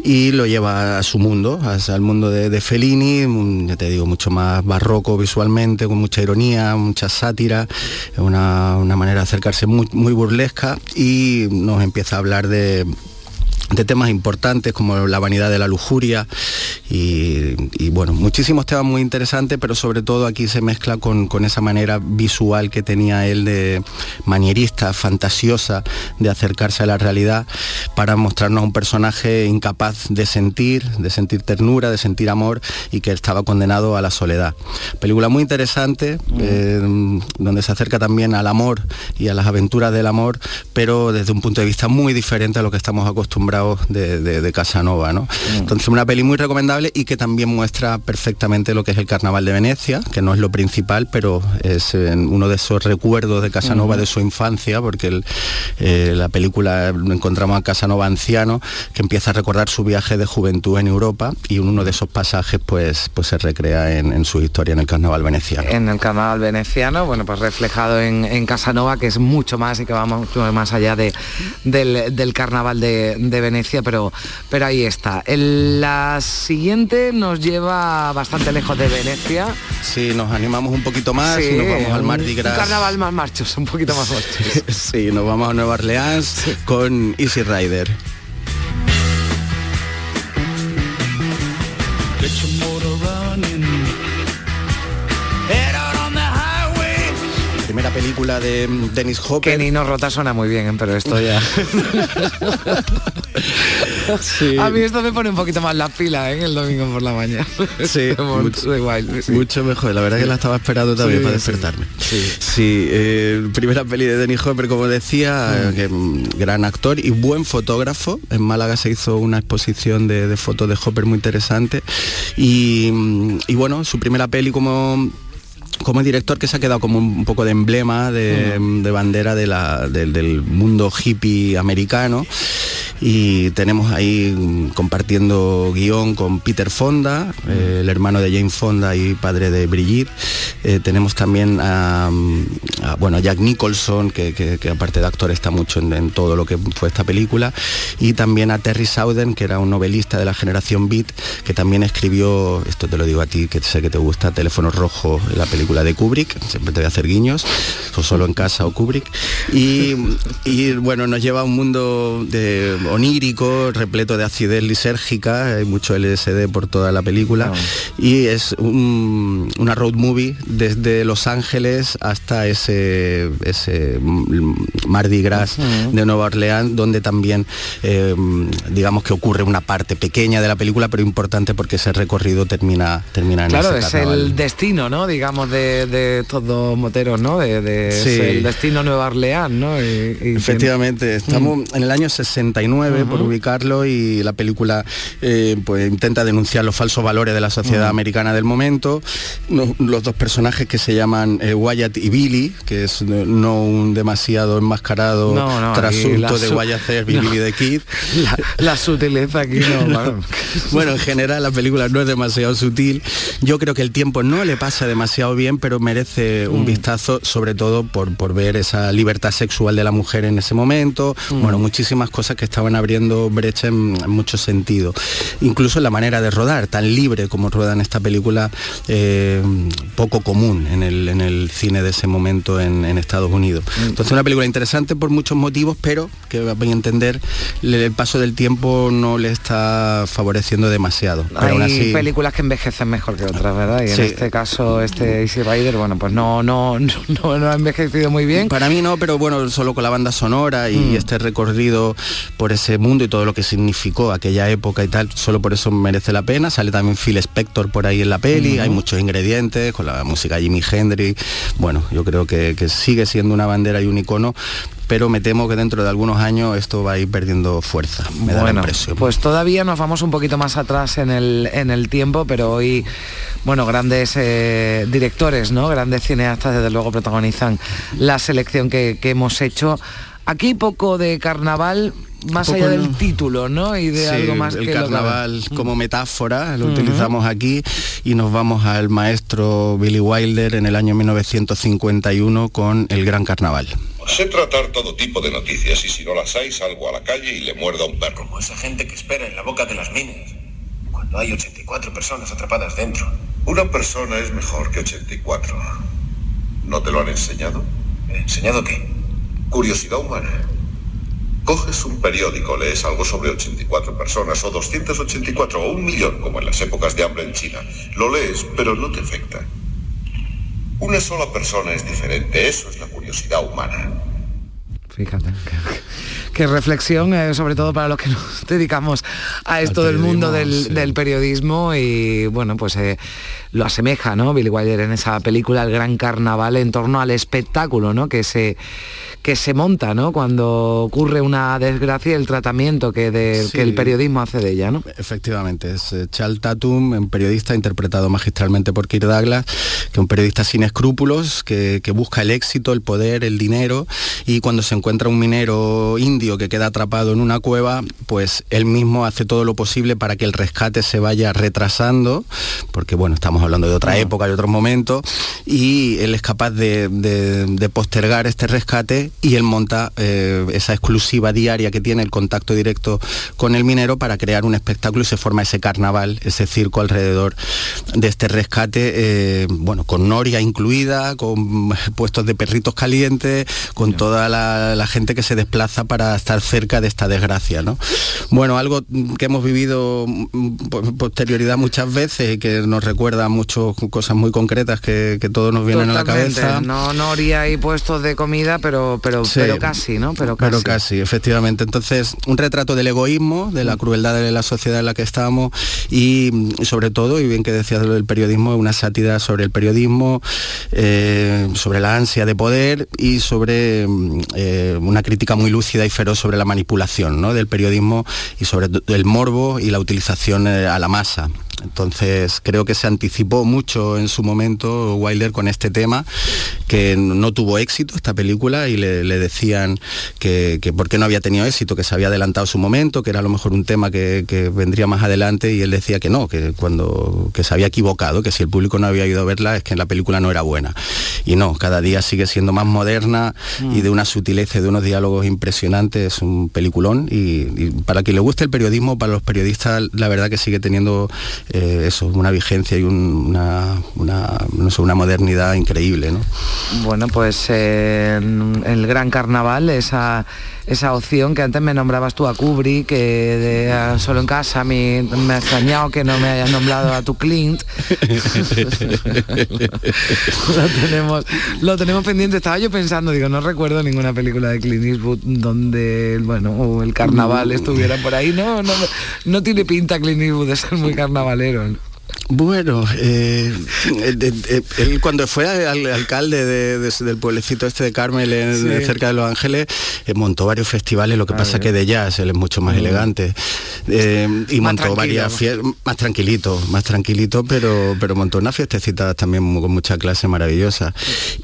y lo lleva a su mundo, el mundo de, de Fellini, ya te digo, mucho más barroco visualmente, con mucha ironía, mucha sátira, una, una manera de acercarse muy burlesca y nos empieza a hablar de de temas importantes como la vanidad de la lujuria y, y, bueno, muchísimos temas muy interesantes, pero sobre todo aquí se mezcla con, con esa manera visual que tenía él de manierista, fantasiosa, de acercarse a la realidad para mostrarnos un personaje incapaz de sentir, de sentir ternura, de sentir amor y que estaba condenado a la soledad. Película muy interesante, eh, donde se acerca también al amor y a las aventuras del amor, pero desde un punto de vista muy diferente a lo que estamos acostumbrados de, de- de Casanova. ¿no? Entonces una peli muy recomendable y que también muestra perfectamente lo que es el Carnaval de Venecia, que no es lo principal, pero es eh, uno de esos recuerdos de Casanova Ujú. de su infancia, porque el- eh, la película encontramos a Casanova anciano, que empieza a recordar su viaje de juventud en Europa y uno de esos pasajes pues, pues se recrea en, en su historia en el Carnaval veneciano. en el canal veneciano, bueno, pues reflejado en, en Casanova, que es mucho más y que va mucho más allá de, del, del carnaval de, de Venecia, pero, pero ahí está. El- la siguiente nos lleva bastante lejos de Venecia. Sí, nos animamos un poquito más y nos vamos al Mardi Gras. Un carnaval más marchoso, un poquito más marchoso. sí, nos vamos a Nueva Orleans con Easy Rider. Película de mm, Dennis Hopper. Que Nino Rota suena muy bien, ¿eh? pero esto ya... A mí esto me pone un poquito más la pila ¿eh? el domingo por la mañana. Sí, mucho, sí. mejor. La verdad que la estaba esperando también Sí, para despertarme. Sí, eh, primera peli de Dennis Hopper, como decía, que, mm, gran actor y buen fotógrafo. En Málaga se hizo una exposición de, de fotos de Hopper muy interesante. Y, mm, y bueno, su primera peli como como director que se ha quedado como un, poco de emblema, de, de bandera de la- del- del mundo hippie americano. Y tenemos ahí mm, compartiendo guion con Peter Fonda, eh, el hermano de Jane Fonda y padre de Brigitte. Eh, tenemos también a, mm, a, bueno, a Jack Nicholson, que, que- que aparte de actor está mucho en, en todo lo que fue esta película. Y también a Terry Sauden, que era un novelista de la generación Beat, que también escribió, esto te lo digo a ti, que sé que te gusta, Teléfono Rojo, la película de Kubrick, siempre te voy a hacer guiños, o solo en casa o Kubrick. Y, y, bueno, nos lleva a un mundo de onírico, repleto de acidez lisérgica, hay mucho LSD por toda la película. Y es un- una road movie desde Los Ángeles hasta ese, ese Mardi Gras de Nueva Orleans, donde también eh, digamos que ocurre una parte pequeña de la película, pero importante porque ese recorrido termina, termina en Claro, ese es el destino, ¿no? Digamos, de, de estos dos moteros, ¿no? De, de- Sí. el destino Nueva Orleans, ¿no? Y- y Efectivamente, estamos en el año 69 por ubicarlo y la película eh, pues intenta denunciar los falsos valores de la sociedad americana del momento. No- los dos personajes que se llaman eh, Wyatt y Billy, que es no, no un demasiado enmascarado No, no, trasunto de Wyatt Earp y. Billy the Kid. La, la sutileza aquí no, bueno, en general la película no es demasiado sutil. Yo creo que el tiempo no le pasa demasiado bien, pero merece un Mm. vistazo, sobre todo por, por ver esa libertad sexual de la mujer en ese momento. Mm. Bueno, muchísimas cosas que estaban abriendo brecha en, en muchos sentidos. Incluso en la manera de rodar, tan libre como rueda en esta película, eh, poco común en el, en el cine de ese momento en, en Estados Unidos. Mm. Entonces una película interesante por muchos motivos, pero que voy a entender, el paso del tiempo no le está favoreciendo demasiado. Pero Hay aún así, películas que envejecen mejor que otras, ¿verdad? Y Sí. en este caso, este Easy Rider, bueno, pues no, no, no, no, ha envejecido muy bien. Para mí no, pero bueno, solo con la banda sonora y Mm. este recorrido por ese mundo y todo lo que significó aquella época y tal, solo por eso merece la pena. Sale también Phil Spector por ahí en la peli, Ujú. hay muchos ingredientes, con la música Jimi Hendrix. Bueno, yo creo que, que sigue siendo una bandera y un icono, pero me temo que dentro de algunos años esto va a ir perdiendo fuerza. Me da la bueno, impresión. pues todavía nos vamos un poquito más atrás en el, en el tiempo, pero hoy, bueno, grandes eh, directores, ¿no? Grandes cineastas, desde luego, protagonizan la selección que, que hemos hecho. Aquí poco de carnaval, más allá no. del título, ¿no? Y de Sí, algo más el que lo que- carnaval como metáfora lo utilizamos aquí y nos vamos al maestro Billy Wilder en el año 1951 con el Gran Carnaval. Sé tratar todo tipo de noticias y si no las hay salgo a la calle y le muerdo a un perro. Como esa gente que espera en la boca de las minas, cuando hay 84 personas atrapadas dentro. Una persona es mejor que 84. ¿No te lo han enseñado? ¿Enseñado qué? Curiosidad humana. Coges un periódico, lees algo sobre 84 personas o 284 o un millón, como en las épocas de hambre en China. Lo lees, pero no te afecta. Una sola persona es diferente, eso es la curiosidad humana. Fíjate. qué- Qué reflexión, eh, sobre todo para los que nos dedicamos a esto del mundo del, periodismo, sí. del periodismo y bueno, pues eh, lo asemeja, ¿no? Billy Wilder en esa película El Gran Carnaval en torno al espectáculo, ¿no? Que se que se monta, ¿no? Cuando ocurre una desgracia, el tratamiento que, de- Sí. que el periodismo hace de ella, ¿no? Efectivamente, es eh, Charles Tatum, un periodista interpretado magistralmente por Kirk Douglas, que es un periodista sin escrúpulos, que, que busca el éxito, el poder, el dinero, y cuando se encuentra un minero indio que queda atrapado en una cueva, pues él mismo hace todo lo posible para que el rescate se vaya retrasando, porque bueno, estamos hablando de otra época, de otro momento, y él es capaz de, de- de postergar este rescate y él monta eh, esa exclusiva diaria que tiene el contacto directo con el minero para crear un espectáculo y se forma ese carnaval, ese circo alrededor de este rescate, eh, bueno, con noria incluida, con puestos de perritos calientes, con toda la, la gente que se desplaza para estar cerca de esta desgracia, ¿no? Bueno, algo que hemos vivido mm, por posterioridad muchas veces y que nos recuerda mucho cosas muy concretas que, que todos nos vienen a la cabeza. No, no habría ahí puestos de comida, pero, pero, Sí. pero casi, ¿no? Pero casi. Pero casi, efectivamente. Entonces, un retrato del egoísmo, de la crueldad de la sociedad en la que estamos y mm, sobre todo, y bien que decías lo del periodismo, una sátira sobre el periodismo, eh, sobre la ansia de poder y sobre mm, eh, una crítica muy lúcida y feroz sobre la manipulación ¿no? del periodismo y sobre el morbo y la utilización eh, a la masa. Entonces creo que se anticipó mucho en su momento Wilder con este tema, que no tuvo éxito esta película y le, le decían que, que por qué no había tenido éxito, que se había adelantado su momento, que era a lo mejor un tema que, que vendría más adelante y él decía que no, que cuando que se había equivocado, que si el público no había ido a verla es que la película no era buena. Y no, cada día sigue siendo más moderna y de una sutileza y de unos diálogos impresionantes, es un peliculón y, y para quien le guste el periodismo, para los periodistas la verdad que sigue teniendo eh, eso, una vigencia y un- una, una, no sé, una modernidad increíble, ¿no? Bueno, pues eh, el Gran Carnaval, esa, esa opción que antes me nombrabas tú a Kubrick, que solo en casa me, me ha extrañado que no me hayas nombrado a tu Clint. lo, tenemos, lo tenemos pendiente. Estaba yo pensando, digo, no recuerdo ninguna película de Clint Eastwood donde, bueno, el carnaval estuviera por ahí. No, no, no tiene pinta Clint Eastwood de ser muy carnavalero. Bueno, eh, eh, él cuando fue al- alcalde de- de- del pueblecito este de Carmel, en- Sí. cerca de Los Ángeles, eh, montó varios festivales, lo que Ah, pasa bien. que de jazz él es mucho más Mm. elegante. Eh, y Más montó varias fiestas, más tranquilito, más tranquilito, pero, pero montó unas fiestecitas también con mucha clase maravillosa.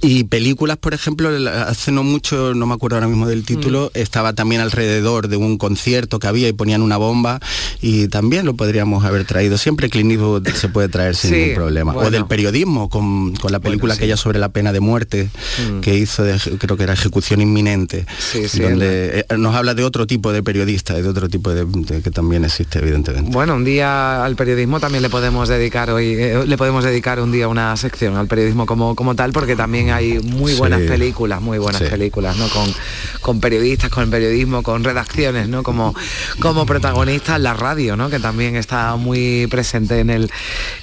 Y películas, por ejemplo, hace no mucho, no me acuerdo ahora mismo del título, Mm. estaba también alrededor de un concierto que había y ponían una bomba y también lo podríamos haber traído. Siempre Clint Eastwood se puede traer sin Sí, ningún problema. bueno. O del periodismo, con, con la película sí. aquella sobre la pena de muerte Mm. que hizo, de- creo que era ejecución inminente, Sí, sí, donde eh, nos habla de otro tipo de periodista, de otro tipo de, de- que también existe, evidentemente. Bueno, un día al periodismo también le podemos dedicar hoy, eh, le podemos dedicar un día una sección al periodismo como, como tal, porque también hay muy buenas películas, muy buenas películas, ¿no? Con, con periodistas, con el periodismo, con redacciones, ¿no? Como, como protagonistas la radio, ¿no? Que también está muy presente en el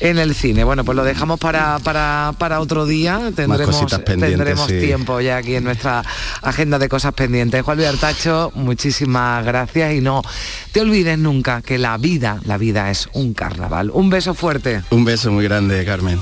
en el cine. Bueno, pues lo dejamos para, para, para otro día. Tendremos, tendremos sí. tiempo ya aquí en nuestra agenda de cosas pendientes. Juan Luis Artacho, muchísimas gracias y no te olvides nunca que la vida, la vida es un carnaval. Un beso fuerte. Un beso muy grande, Carmen.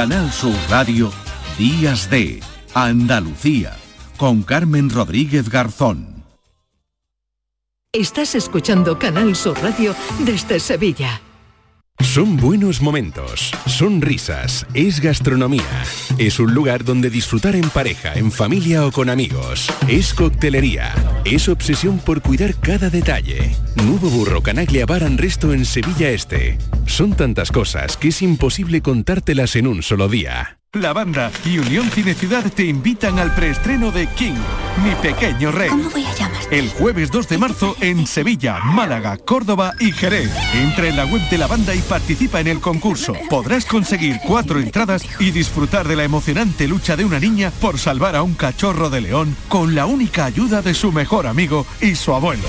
Canal Sur Radio, Días de Andalucía, con Carmen Rodríguez Garzón. Estás escuchando Canal Sur Radio desde Sevilla. Son buenos momentos, son risas, es gastronomía. Es un lugar donde disfrutar en pareja, en familia o con amigos. Es coctelería, es obsesión por cuidar cada detalle. Nuevo Burro Canaglia Bar and Resto en Sevilla Este. Son tantas cosas que es imposible contártelas en un solo día. La banda y Unión Cineciudad te invitan al preestreno de King, Mi Pequeño Rey. ¿Cómo voy a llamar? El jueves 2 de marzo en Sevilla, Málaga, Córdoba y Jerez. Entra en la web de la banda y participa en el concurso. Podrás conseguir cuatro entradas y disfrutar de la emocionante lucha de una niña por salvar a un cachorro de león con la única ayuda de su mejor amigo y su abuelo.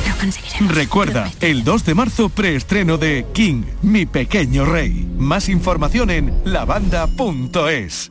Recuerda, el 2 de marzo preestreno de King, Mi Pequeño Rey. Más información en lavanda.es.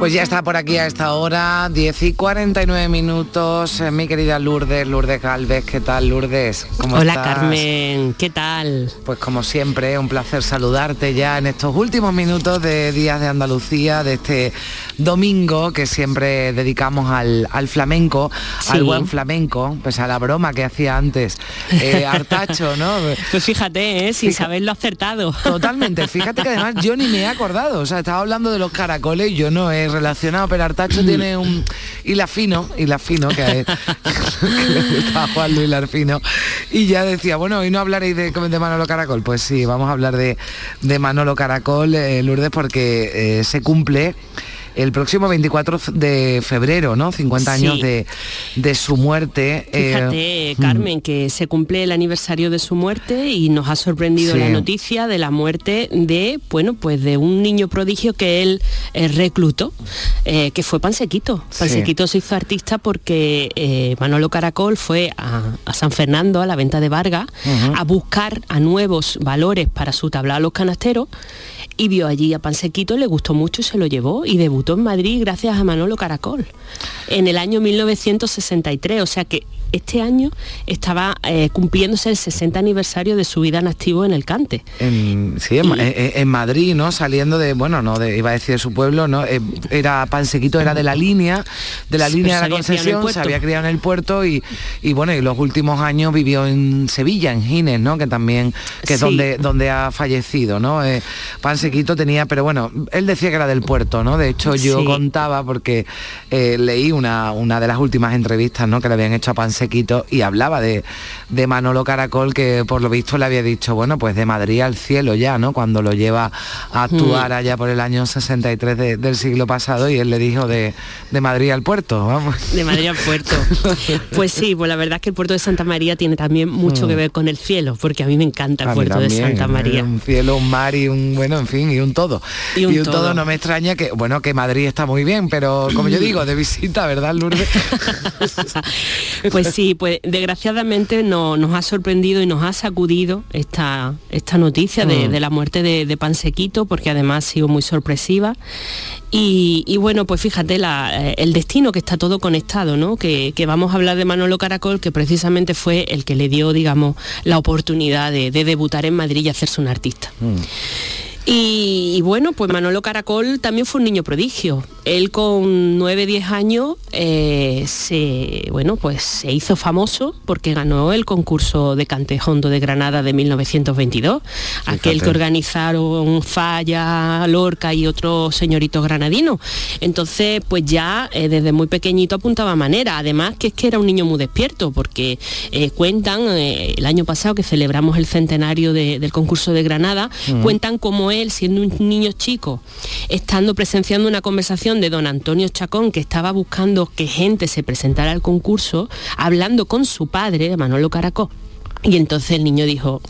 Pues ya está por aquí a esta hora, 10 y 49 minutos, eh, mi querida Lourdes, Lourdes Galvez, ¿qué tal Lourdes? ¿Cómo Hola estás? Carmen, ¿qué tal? Pues como siempre, un placer saludarte ya en estos últimos minutos de Días de Andalucía, de este domingo que siempre dedicamos al, al flamenco, Sí. al buen flamenco, pues a la broma que hacía antes eh, Artacho, ¿no? Pues fíjate, ¿eh? sin saberlo acertado. Totalmente, fíjate que además yo ni me he acordado, o sea, estaba hablando de los caracoles y yo no he relacionado, pero Artacho tiene un hila fino, hila fino, que, que le a Juan Luis Larfino, y ya decía, bueno, hoy no hablaréis de, de Manolo Caracol, pues sí, vamos a hablar de, de Manolo Caracol, eh, Lourdes, porque eh, se cumple el próximo 24 de febrero, ¿no? 50 años Sí. de, de su muerte. eh, Fíjate, mm. Carmen, que se cumple el aniversario de su muerte y nos ha sorprendido Sí. la noticia de la muerte de, bueno, pues de un niño prodigio que él eh, reclutó, eh, que fue Pansequito. Sí. Pansequito se hizo artista porque Manolo Caracol fue a, a San Fernando, a la venta de Vargas, a buscar a nuevos valores para su tablado a los canasteros y vio allí a Pansequito, le gustó mucho y se lo llevó y debutó en Madrid gracias a Manolo Caracol en el año 1963, o sea que este año estaba eh, cumpliéndose el 60 aniversario de su vida en activo en el cante. En, sí, en, en- en Madrid, ¿no? Saliendo de, bueno, no, de, iba a decir de su pueblo, ¿no? Eh, era Pansequito, era de la línea, de la línea de la concesión, se había criado en el puerto y, y bueno, y los últimos años vivió en Sevilla, en Gines, ¿no? Que también, que es Sí. donde, donde ha fallecido, ¿no? Eh, Pansequito tenía, pero bueno, él decía que era del puerto, ¿no? De hecho, yo Sí. contaba porque eh, leí una, una de las últimas entrevistas, ¿no? Que le habían hecho a Pansequito y hablaba de, de Manolo Caracol que por lo visto le había dicho, bueno, pues de Madrid al cielo ya, ¿no? Cuando lo lleva a actuar Mm. allá por el año 63 de- del siglo pasado y él le dijo de, de Madrid al puerto, vamos. De Madrid al puerto. Pues sí, pues la verdad es que el puerto de Santa María tiene también mucho Mm. que ver con el cielo, porque a mí me encanta el puerto de Santa María. Un cielo, un mar y un, bueno, en fin, y un todo. Y un todo. no me extraña que, bueno, que Madrid está muy bien, pero como yo digo, de visita, ¿verdad, Lourdes? Pues sí, pues desgraciadamente no- nos ha sorprendido y nos ha sacudido esta, esta noticia de, Mm. de la muerte de, de Pansequito, porque además ha sido muy sorpresiva. Y, y bueno, pues fíjate la- eh, el destino que está todo conectado, ¿no? Que, que vamos a hablar de Manolo Caracol, que precisamente fue el que le dio, digamos, la oportunidad de, de debutar en Madrid y hacerse un artista. Y, y bueno, pues Manolo Caracol también fue un niño prodigio. Él con 9, 10 años eh, se, bueno, pues se hizo famoso porque ganó el concurso de Cantejondo de Granada de 1922, aquel que organizaron Falla, Lorca y otros señoritos granadinos. Entonces, pues ya eh, desde muy pequeñito apuntaba manera. Además que es que era un niño muy despierto porque eh, cuentan, el año pasado que celebramos el centenario de- del concurso de Granada, Ujú. cuentan como siendo un niño chico, estando presenciando una conversación de don Antonio Chacón, que estaba buscando que gente se presentara al concurso, hablando con su padre, Manolo Caracol. Y entonces el niño dijo,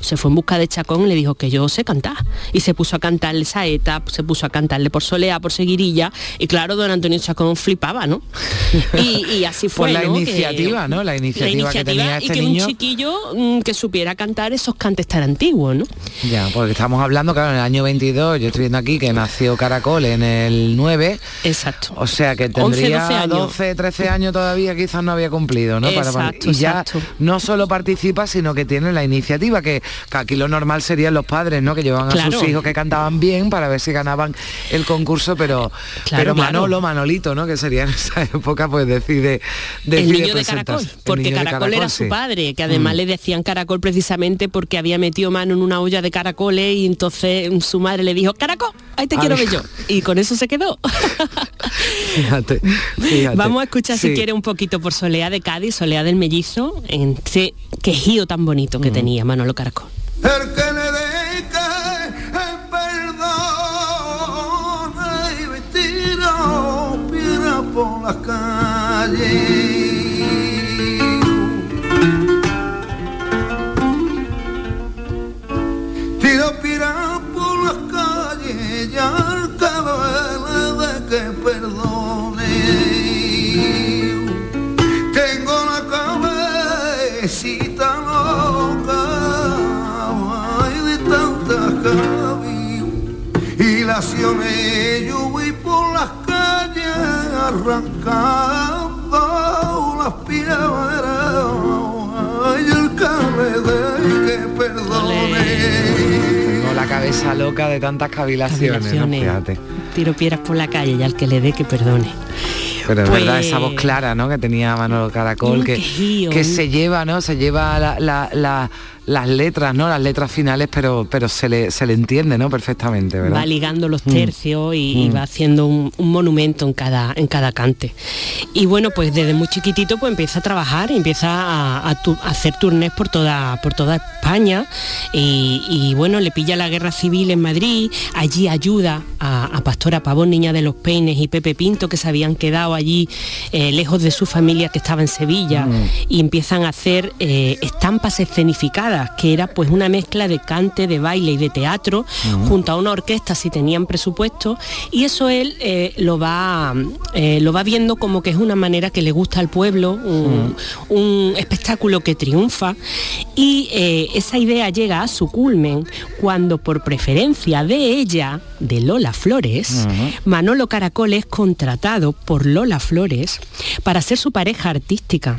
se fue en busca de Chacón y le dijo que yo sé cantar. Y se puso a cantarle saeta, se puso a cantarle por solea, por seguirilla. Y claro, don Antonio Chacón flipaba, ¿no? Y, y así fue. Por la ¿no? Que- iniciativa, ¿no? La iniciativa que tenía y este que niño. un chiquillo mm, que supiera cantar esos cantes tan antiguos, ¿no? Ya, porque estamos hablando, claro, en el año 22, yo estoy viendo aquí que nació Caracol en el 9. Exacto. O sea que 11, tendría 12 años. 12, 13 años todavía, quizás no había cumplido, ¿no? Exacto, y ya exacto. no solo participa, sino que tiene la iniciativa, que que aquí lo normal serían los padres, ¿no? Que llevaban a sus hijos que cantaban bien para ver si ganaban el concurso, pero, Claro, pero claro. Manolo, Manolito, ¿no? Que sería en esa época, pues decide, el decide niño de. Caracol, El porque Caracol, era su padre, que además Mm. le decían Caracol precisamente porque había metido mano en una olla de caracoles y entonces mm, su madre le dijo, Caracol, ahí te quiero ver yo. Y con eso se quedó. Fíjate, fíjate. Vamos a escuchar si quiere un poquito por Soleá de Cádiz, Soleá del Mellizo, en ese quejío tan bonito Mm. que tenía Manolo Caracol. El arrancando las piedras ay, el que que perdone Tengo la cabeza loca de tantas cavilaciones, ¿no? Cavilaciones. Fíjate. Tiro piedras por la calle y al que le dé que perdone. Pero es Pues- verdad, esa voz clara, ¿no? Que tenía Manolo Caracol, que, quejío, que un- se lleva, ¿no? Se lleva la- la- la- las letras, ¿no? Las letras finales, pero, pero se, le, se le entiende, ¿no? Perfectamente, ¿verdad? va ligando los Mm. tercios y, y Mm. va haciendo un, un monumento en cada, en cada cante. Y bueno, pues desde muy chiquitito pues empieza a trabajar, empieza a, a tu- a hacer turnés por toda, por toda España y, y, bueno, le pilla la guerra civil en Madrid, allí ayuda a, a Pastora Pavón, Niña de los Peines y Pepe Pinto que se habían quedado allí eh, lejos de su familia que estaba en Sevilla Mm. y empiezan a hacer eh, estampas escenificadas, que era pues una mezcla de cante, de baile y de teatro, junto a una orquesta si tenían presupuesto, y eso él eh, lo, va, eh, lo va viendo como que es una manera que le gusta al pueblo, un, un espectáculo que triunfa, y eh, esa idea llega a su culmen cuando por preferencia de ella, de Lola Flores, Manolo Caracol es contratado por Lola Flores para ser su pareja artística.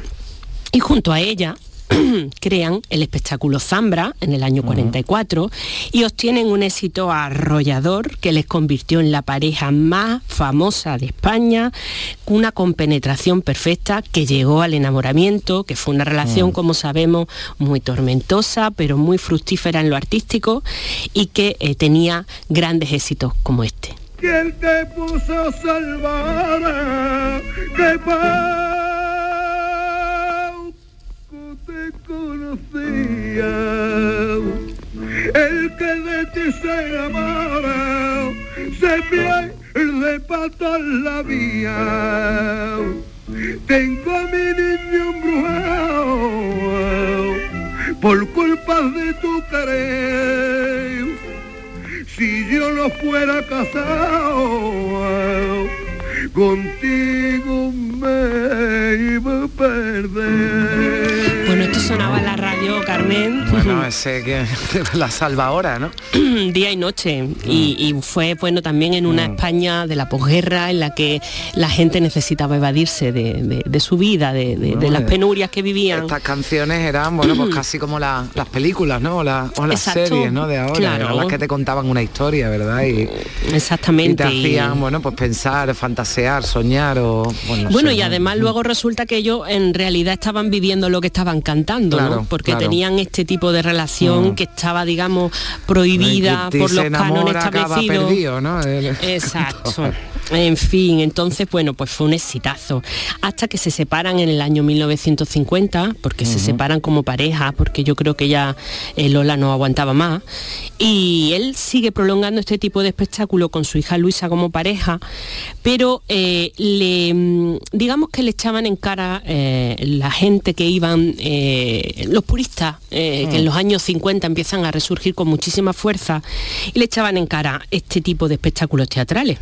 Y junto a ella crean el espectáculo Zambra en el año 44 y obtienen un éxito arrollador que les convirtió en la pareja más famosa de España, una compenetración perfecta que llegó al enamoramiento, que fue una relación, Mm. como sabemos, muy tormentosa, pero muy fructífera en lo artístico y que eh, tenía grandes éxitos como este. ¿Quién te puso a salvar? Que El que de ti se enamora se pierde para toda la vía. Tengo a mi niño embrujado por culpa de tu querer. Si yo no fuera casado, contigo me iba a perder. Sonaba en la radio, Carmen. Bueno, ese que la salva ahora, ¿no? día y noche y, y fue bueno también en una España de la posguerra en la que la gente necesitaba evadirse de, de- de su vida de, las eh, penurias que vivían Estas canciones eran, bueno, pues casi como la- las películas, ¿no? O, la- o las Exacto, series, ¿no? De ahora, claro. eran las que te contaban una historia, ¿verdad? Y, exactamente y te hacían, bueno, pues pensar, fantasear, soñar o... Bueno, no bueno sé, y ¿no? además luego resulta que ellos en realidad estaban viviendo lo que estaban cantando Claro, ¿no? porque claro. tenían este tipo de relación Mm. que estaba digamos prohibida por se los cánones establecidos perdido, ¿no? El- Exacto. En fin, entonces, bueno, pues fue un exitazo. Hasta que se separan en el año 1950, porque se separan como pareja, porque yo creo que ya eh, Lola no aguantaba más. Y él sigue prolongando este tipo de espectáculo con su hija Luisa como pareja, pero eh, le, mm, digamos que le echaban en cara eh, la gente que iban, los puristas, que en Mm. los años 50 empiezan a resurgir con muchísima fuerza, y le echaban en cara este tipo de espectáculos teatrales.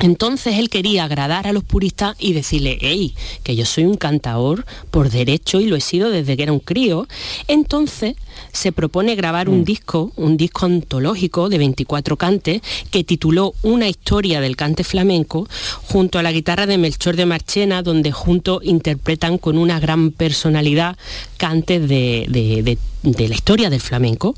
Entonces él quería agradar a los puristas y decirle, hey, que yo soy un cantador por derecho y lo he sido desde que era un crío. Entonces se propone grabar un disco, un disco antológico de 24 cantes que tituló Una historia del cante flamenco junto a la guitarra de Melchor de Marchena, donde juntos interpretan con una gran personalidad cantes de, de- de de la historia del flamenco.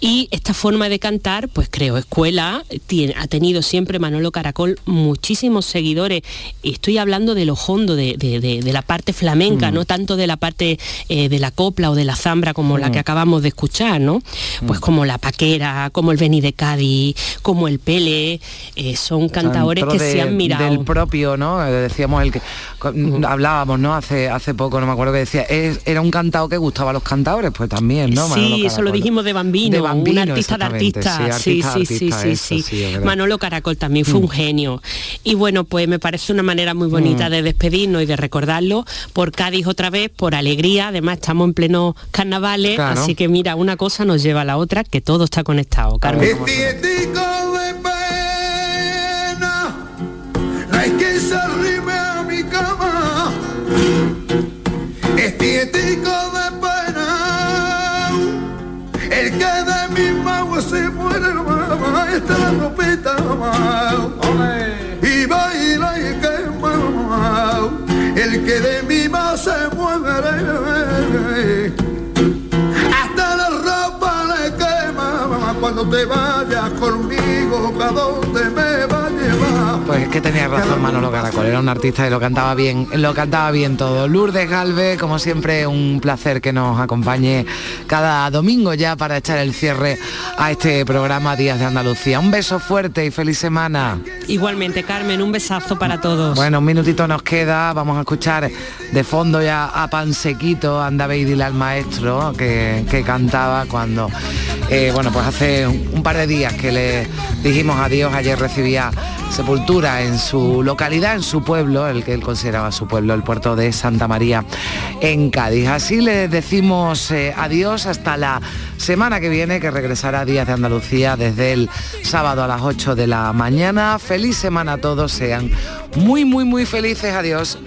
Y esta forma de cantar, pues creo, escuela, tiene, ha tenido siempre Manolo Caracol muchísimos seguidores. Estoy hablando de lo hondo, de, de- de- de la parte flamenca, Mm. no tanto de la parte eh, de la copla o de la zambra como la Mm. que acabamos de escuchar, ¿no? Pues como la paquera, como el Beni de Cádiz, como el Pele, eh, son cantadores que se han mirado. del propio no Eh, decíamos el que hablábamos no hace hace poco no me acuerdo que decía es- era un cantado que gustaba a los cantadores pues también no Manolo Sí, eso lo Caracol. dijimos de Bambino, De Bambino, un artista de artistas. sí, Sí, artista sí, sí, artista, sí, eso sí. sí, verdad. Manolo Caracol también fue Mm. un genio. Y bueno, pues me parece una manera muy bonita Mm. de despedirnos y de recordarlo por Cádiz otra vez, por alegría. Además, estamos en pleno carnavales, Claro. así que mira, una cosa nos lleva a la otra, que todo está conectado, Carmen. Tietico cuando te vayas conmigo, ¿a dónde me va a llevar? Pues es que tenía razón Manolo Caracol, era un artista y lo cantaba bien, lo cantaba bien todo. Lourdes Galve, como siempre, un placer que nos acompañe cada domingo ya para echar el cierre a este programa Días de Andalucía. Un beso fuerte y feliz semana. Igualmente, Carmen, un besazo para todos. Bueno, un minutito nos queda, vamos a escuchar de fondo ya a Pansequito, anda dile al maestro que, que cantaba cuando, eh, bueno, pues hace un par de días que le dijimos adiós, ayer recibía sepultura en su localidad, en su pueblo, el que él consideraba su pueblo, el puerto de Santa María en Cádiz. Así le decimos eh, adiós hasta la semana que viene, que regresará Días de Andalucía desde el sábado a las 8 de la mañana. Feliz semana a todos, sean muy, muy, muy felices. Adiós.